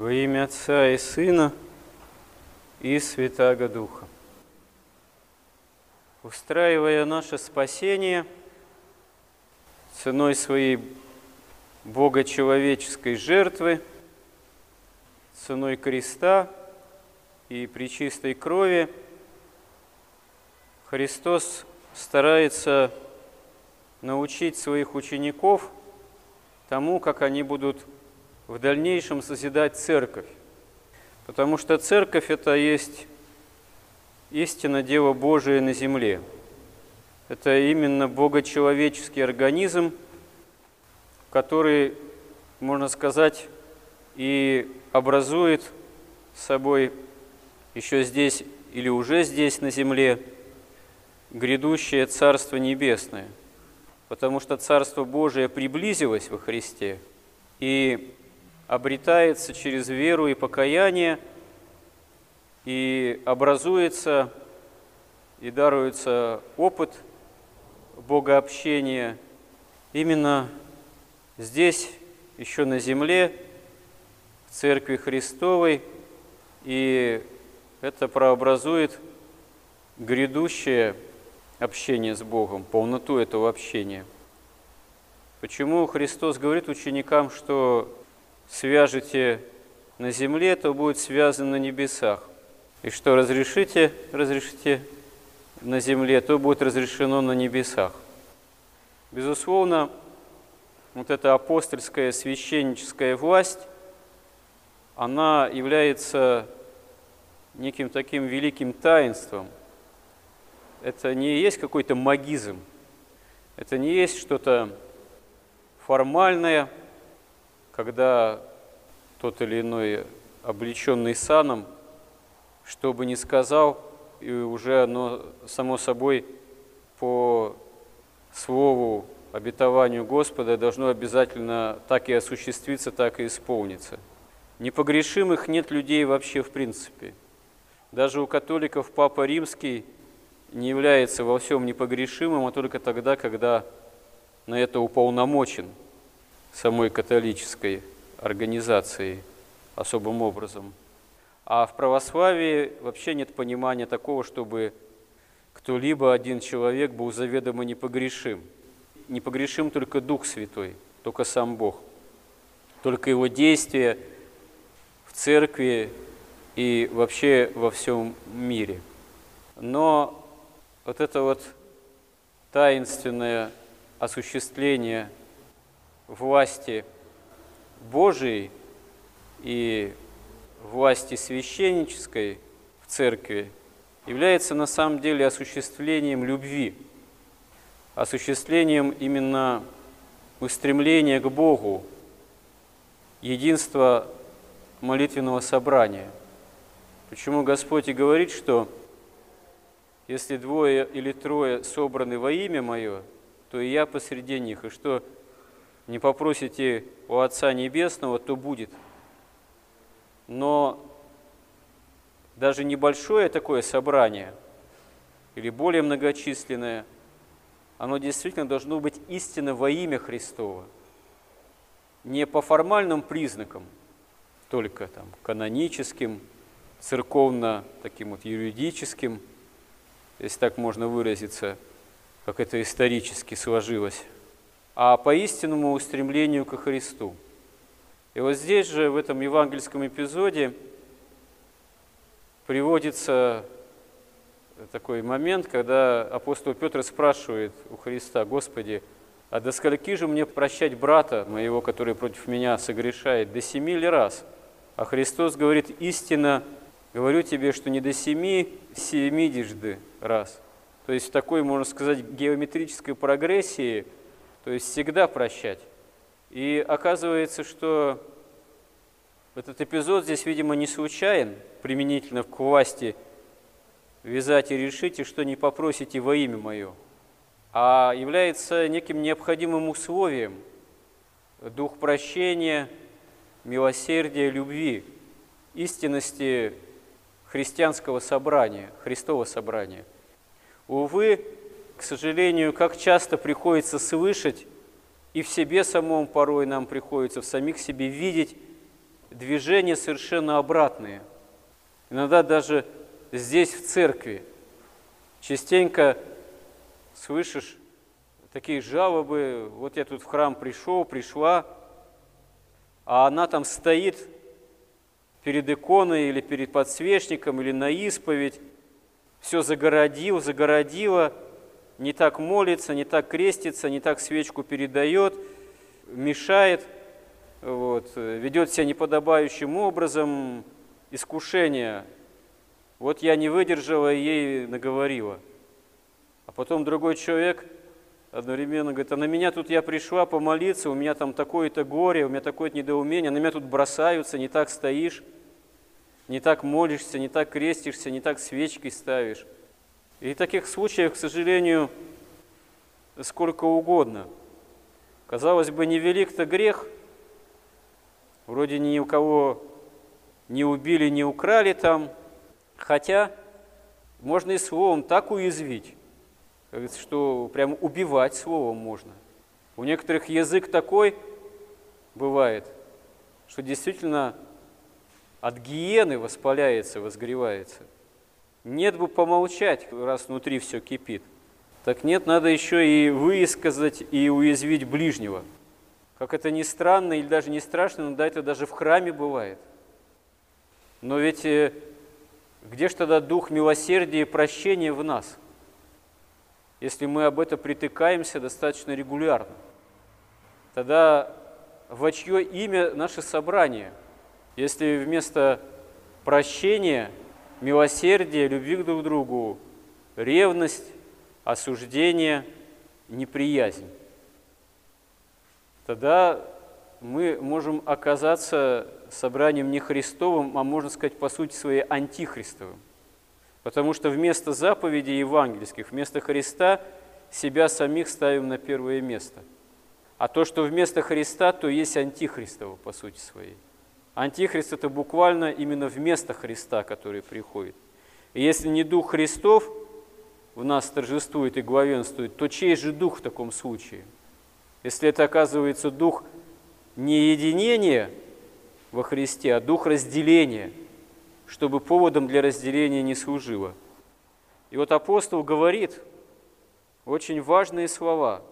Во имя Отца и Сына и Святаго Духа. Устраивая наше спасение ценой своей богочеловеческой жертвы, ценой креста и причистой крови, Христос старается научить своих учеников тому, как они будут в дальнейшем созидать церковь. Потому что церковь – это есть истина Дева Божия на земле. Это именно богочеловеческий организм, который, можно сказать, и образует собой еще здесь или уже здесь на земле грядущее Царство Небесное. Потому что Царство Божие приблизилось во Христе, и обретается через веру и покаяние, и образуется и даруется опыт богообщения именно здесь, еще на земле, в Церкви Христовой, и это прообразует грядущее общение с Богом, полноту этого общения. Почему Христос говорит ученикам, что свяжете на земле, то будет связано на небесах. И что разрешите, разрешите на земле, то будет разрешено на небесах. Безусловно, вот эта апостольская священническая власть, она является неким таким великим таинством. Это не есть какой-то магизм, это не есть что-то формальное – когда тот или иной облеченный саном, что бы ни сказал, и уже оно само собой по слову, обетованию Господа должно обязательно так и осуществиться, так и исполниться. Непогрешимых нет людей вообще в принципе. Даже у католиков Папа Римский не является во всем непогрешимым, а только тогда, когда на это уполномочен – самой католической организации особым образом. А в православии вообще нет понимания такого, чтобы кто-либо, один человек был заведомо непогрешим. Непогрешим только Дух Святой, только сам Бог. Только Его действия в церкви и вообще во всем мире. Но вот это вот таинственное осуществление власти Божией и власти священнической в церкви является на самом деле осуществлением любви, осуществлением именно устремления к Богу, единства молитвенного собрания. Почему Господь и говорит, что если двое или трое собраны во имя Мое, то и я посреди них, и что не попросите у Отца Небесного, то будет. Но даже небольшое такое собрание или более многочисленное, оно действительно должно быть истинно во имя Христова. Не по формальным признакам, только там каноническим, церковно таким вот юридическим, если так можно выразиться, как это исторически сложилось а по истинному устремлению ко Христу. И вот здесь же, в этом евангельском эпизоде, приводится такой момент, когда апостол Петр спрашивает у Христа, «Господи, а до скольки же мне прощать брата моего, который против меня согрешает? До семи ли раз?» А Христос говорит, «Истинно говорю тебе, что не до семи, семидежды раз». То есть в такой, можно сказать, геометрической прогрессии – то есть всегда прощать. И оказывается, что этот эпизод здесь, видимо, не случайен, применительно к власти вязать и решите, что не попросите во имя Мое, а является неким необходимым условием дух прощения, милосердия, любви, истинности христианского собрания, Христова собрания. Увы, к сожалению, как часто приходится слышать, и в себе самом порой нам приходится в самих себе видеть движения совершенно обратные. Иногда даже здесь, в церкви, частенько слышишь такие жалобы, вот я тут в храм пришел, пришла, а она там стоит перед иконой или перед подсвечником, или на исповедь, все загородил, загородила, не так молится, не так крестится, не так свечку передает, мешает, вот, ведет себя неподобающим образом, искушение. Вот я не выдержала и ей наговорила. А потом другой человек одновременно говорит, а на меня тут я пришла помолиться, у меня там такое-то горе, у меня такое-то недоумение, на меня тут бросаются, не так стоишь не так молишься, не так крестишься, не так свечкой ставишь. И таких случаев, к сожалению, сколько угодно. Казалось бы, невелик-то грех, вроде ни у кого не убили, не украли там, хотя можно и словом так уязвить, что прям убивать словом можно. У некоторых язык такой бывает, что действительно от гиены воспаляется, возгревается. Нет бы помолчать, раз внутри все кипит. Так нет, надо еще и высказать и уязвить ближнего. Как это ни странно или даже не страшно, но да, это даже в храме бывает. Но ведь э, где же тогда дух милосердия и прощения в нас, если мы об этом притыкаемся достаточно регулярно? Тогда во чье имя наше собрание – если вместо прощения, милосердия, любви к друг другу, ревность, осуждение, неприязнь, тогда мы можем оказаться собранием не Христовым, а можно сказать, по сути своей, антихристовым. Потому что вместо заповедей евангельских, вместо Христа себя самих ставим на первое место. А то, что вместо Христа, то есть антихристово по сути своей. Антихрист – это буквально именно вместо Христа, который приходит. И если не Дух Христов в нас торжествует и главенствует, то чей же Дух в таком случае? Если это оказывается Дух не единения во Христе, а Дух разделения, чтобы поводом для разделения не служило. И вот апостол говорит очень важные слова –